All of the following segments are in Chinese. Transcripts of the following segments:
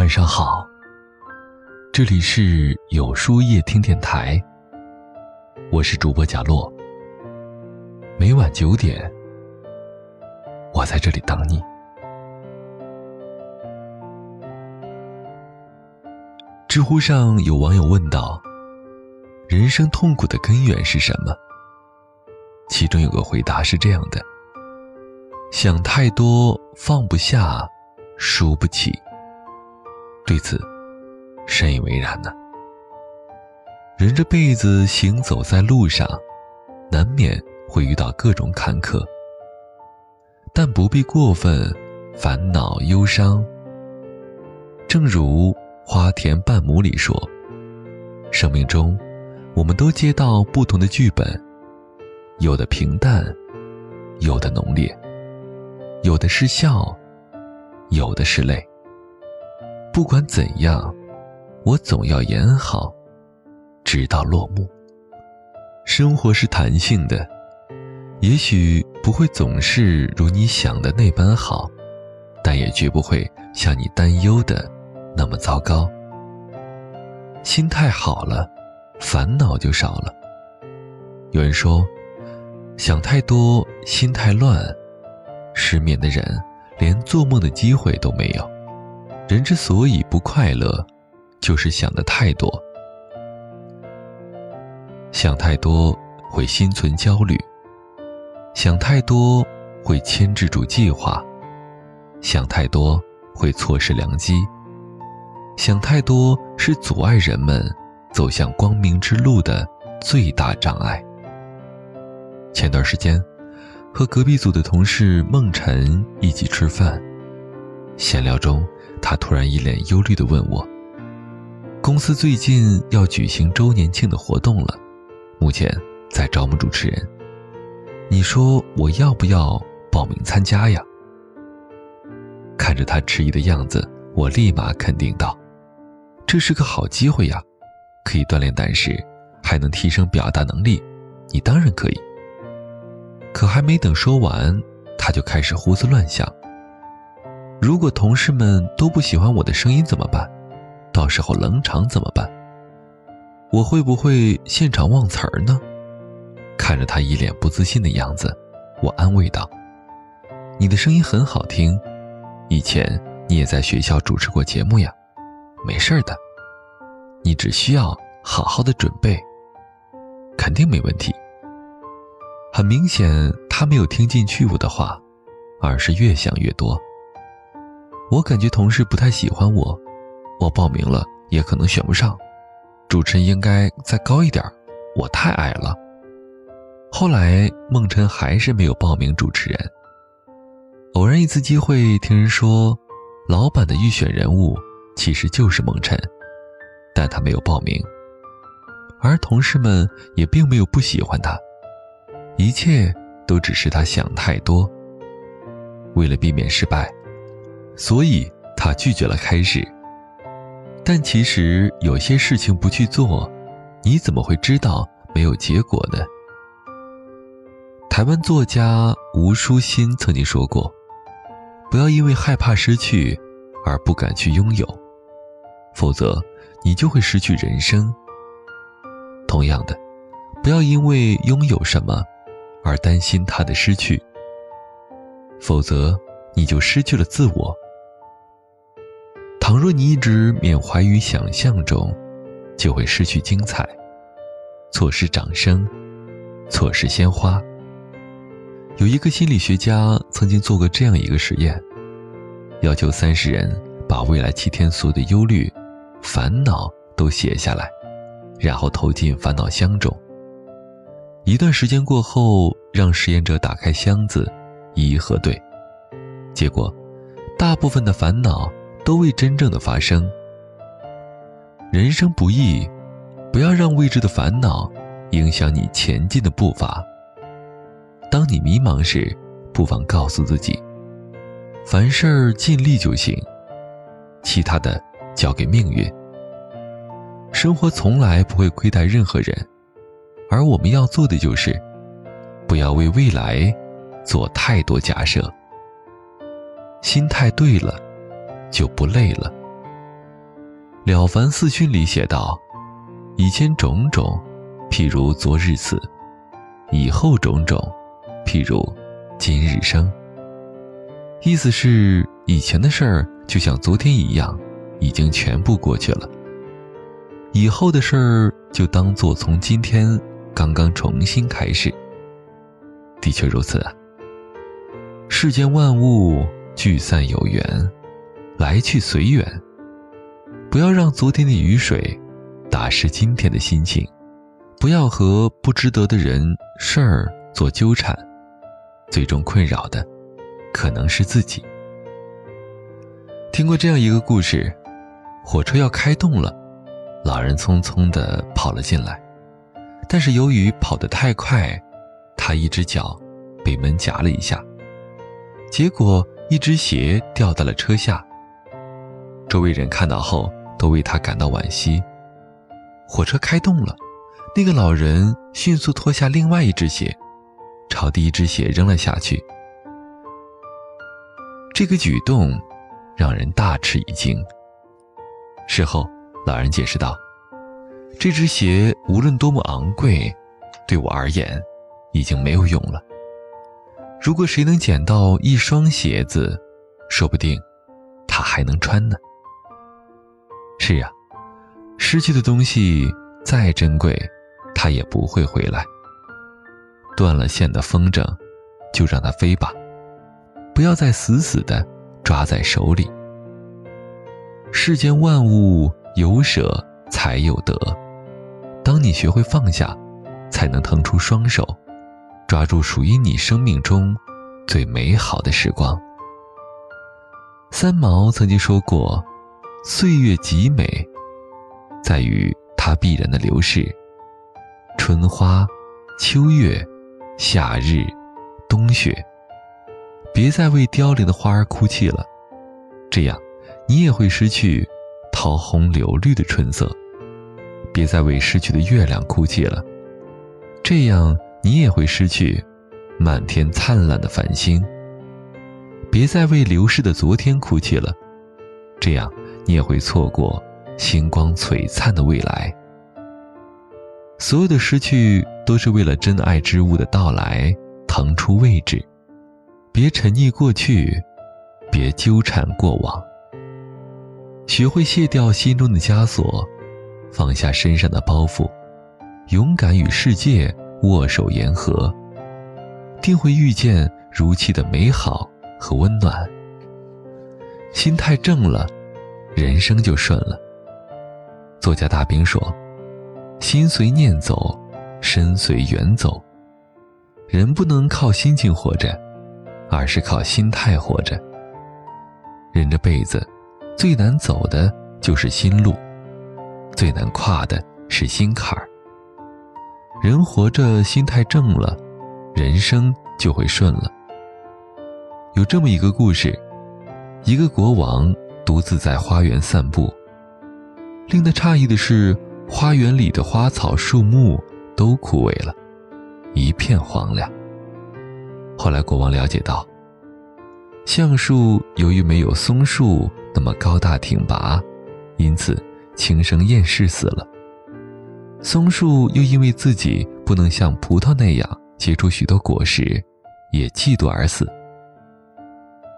晚上好，这里是有书夜听电台，我是主播贾洛。每晚九点，我在这里等你。知乎上有网友问道：“人生痛苦的根源是什么？”其中有个回答是这样的：“想太多，放不下，输不起。”对此，深以为然呢。人这辈子行走在路上，难免会遇到各种坎坷，但不必过分烦恼忧伤。正如《花田半亩》里说：“生命中，我们都接到不同的剧本，有的平淡，有的浓烈，有的是笑，有的是泪。”不管怎样，我总要演好，直到落幕。生活是弹性的，也许不会总是如你想的那般好，但也绝不会像你担忧的那么糟糕。心态好了，烦恼就少了。有人说，想太多，心太乱，失眠的人连做梦的机会都没有。人之所以不快乐，就是想的太多。想太多会心存焦虑，想太多会牵制住计划，想太多会错失良机，想太多是阻碍人们走向光明之路的最大障碍。前段时间，和隔壁组的同事孟晨一起吃饭，闲聊中。他突然一脸忧虑地问我：“公司最近要举行周年庆的活动了，目前在招募主持人，你说我要不要报名参加呀？”看着他迟疑的样子，我立马肯定道：“这是个好机会呀，可以锻炼胆识，还能提升表达能力，你当然可以。”可还没等说完，他就开始胡思乱想。如果同事们都不喜欢我的声音怎么办？到时候冷场怎么办？我会不会现场忘词儿呢？看着他一脸不自信的样子，我安慰道：“你的声音很好听，以前你也在学校主持过节目呀，没事的，你只需要好好的准备，肯定没问题。”很明显，他没有听进去我的话，而是越想越多。我感觉同事不太喜欢我，我报名了也可能选不上，主持人应该再高一点，我太矮了。后来孟晨还是没有报名主持人。偶然一次机会听人说，老板的预选人物其实就是孟晨，但他没有报名，而同事们也并没有不喜欢他，一切都只是他想太多。为了避免失败。所以他拒绝了开始。但其实有些事情不去做，你怎么会知道没有结果呢？台湾作家吴淑欣曾经说过：“不要因为害怕失去而不敢去拥有，否则你就会失去人生。同样的，不要因为拥有什么而担心它的失去，否则你就失去了自我。”倘若你一直缅怀于想象中，就会失去精彩，错失掌声，错失鲜花。有一个心理学家曾经做过这样一个实验，要求三十人把未来七天所有的忧虑、烦恼都写下来，然后投进烦恼箱中。一段时间过后，让实验者打开箱子，一一核对，结果，大部分的烦恼。都未真正的发生。人生不易，不要让未知的烦恼影响你前进的步伐。当你迷茫时，不妨告诉自己：凡事尽力就行，其他的交给命运。生活从来不会亏待任何人，而我们要做的就是，不要为未来做太多假设。心态对了。就不累了，了凡四训》里写道：“以前种种，譬如昨日死；以后种种，譬如今日生。”意思是，以前的事儿就像昨天一样，已经全部过去了；以后的事儿就当做从今天刚刚重新开始。的确如此啊。世间万物聚散有缘，来去随缘。不要让昨天的雨水打湿今天的心情，不要和不值得的人事儿做纠缠，最终困扰的可能是自己。听过这样一个故事：火车要开动了，老人匆匆地跑了进来，但是由于跑得太快，他一只脚被门夹了一下。结果，一只鞋掉到了车下。周围人看到后，都为他感到惋惜。火车开动了，那个老人迅速脱下另外一只鞋，朝第一只鞋扔了下去。这个举动让人大吃一惊。事后，老人解释道：“这只鞋无论多么昂贵，对我而言，已经没有用了。”如果谁能捡到一双鞋子，说不定他还能穿呢。是呀，失去的东西再珍贵，它也不会回来。断了线的风筝，就让它飞吧，不要再死死的抓在手里。世间万物有舍才有得，当你学会放下，才能腾出双手。抓住属于你生命中最美好的时光。三毛曾经说过：“岁月极美，在于它必然的流逝。春花、秋月、夏日、冬雪，别再为凋零的花儿哭泣了，这样你也会失去桃红柳绿的春色。别再为失去的月亮哭泣了，这样。”你也会失去满天灿烂的繁星。别再为流逝的昨天哭泣了，这样你也会错过星光璀璨的未来。所有的失去都是为了真爱之物的到来腾出位置。别沉溺过去，别纠缠过往。学会卸掉心中的枷锁，放下身上的包袱，勇敢与世界。握手言和，定会遇见如期的美好和温暖。心态正了，人生就顺了。作家大兵说：“心随念走，身随缘走。人不能靠心情活着，而是靠心态活着。人这辈子，最难走的就是心路，最难跨的是心坎儿。”人活着，心态正了，人生就会顺了。有这么一个故事：一个国王独自在花园散步，令他诧异的是，花园里的花草树木都枯萎了，一片荒凉。后来，国王了解到，橡树由于没有松树那么高大挺拔，因此轻生厌世死了。松树又因为自己不能像葡萄那样结出许多果实，也嫉妒而死。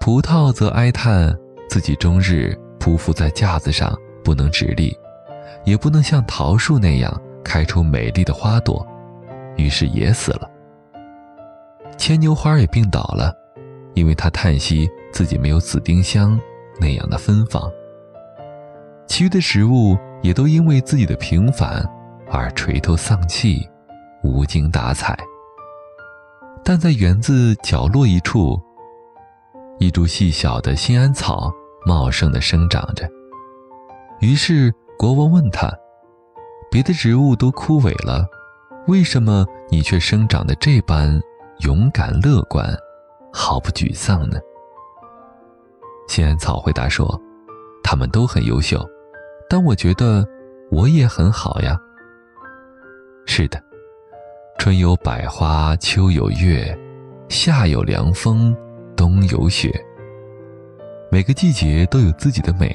葡萄则哀叹自己终日匍匐在架子上不能直立，也不能像桃树那样开出美丽的花朵，于是也死了。牵牛花也病倒了，因为它叹息自己没有紫丁香那样的芬芳。其余的植物也都因为自己的平凡。而垂头丧气，无精打采。但在园子角落一处，一株细小的心安草茂盛地生长着。于是国王问他：“别的植物都枯萎了，为什么你却生长得这般勇敢乐观，毫不沮丧呢？”新安草回答说：“它们都很优秀，但我觉得我也很好呀。”是的，春有百花，秋有月，夏有凉风，冬有雪。每个季节都有自己的美。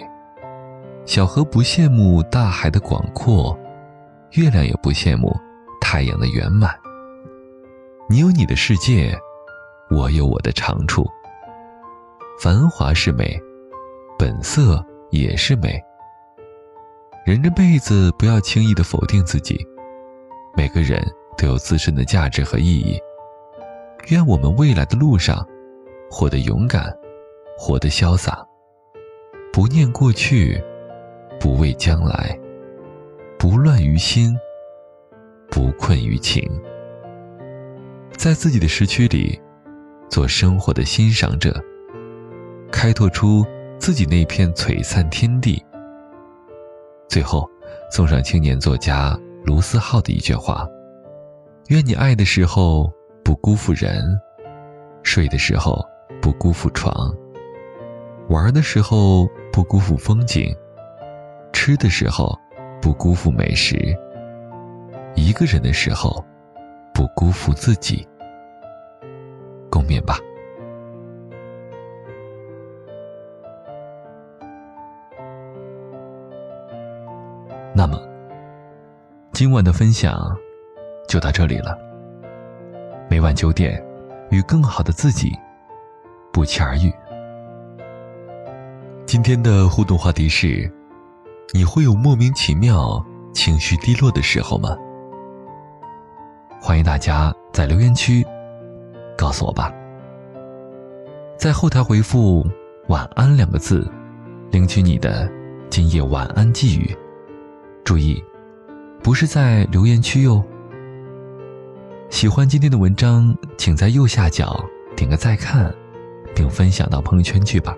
小河不羡慕大海的广阔，月亮也不羡慕太阳的圆满。你有你的世界，我有我的长处。繁华是美，本色也是美。人这辈子不要轻易的否定自己，每个人都有自身的价值和意义。愿我们未来的路上，活得勇敢，活得潇洒，不念过去，不畏将来，不乱于心，不困于情。在自己的时区里，做生活的欣赏者，开拓出自己那片璀璨天地。最后，送上青年作家卢思浩的一句话：“愿你爱的时候不辜负人，睡的时候不辜负床，玩的时候不辜负风景，吃的时候不辜负美食，一个人的时候不辜负自己。”共勉吧。那么，今晚的分享就到这里了。每晚九点，与更好的自己不期而遇。今天的互动话题是：你会有莫名其妙、情绪低落的时候吗？欢迎大家在留言区告诉我吧。在后台回复“晚安”两个字，领取你的今夜晚安寄语。注意，不是在留言区哟。喜欢今天的文章，请在右下角点个再看，并分享到朋友圈去吧。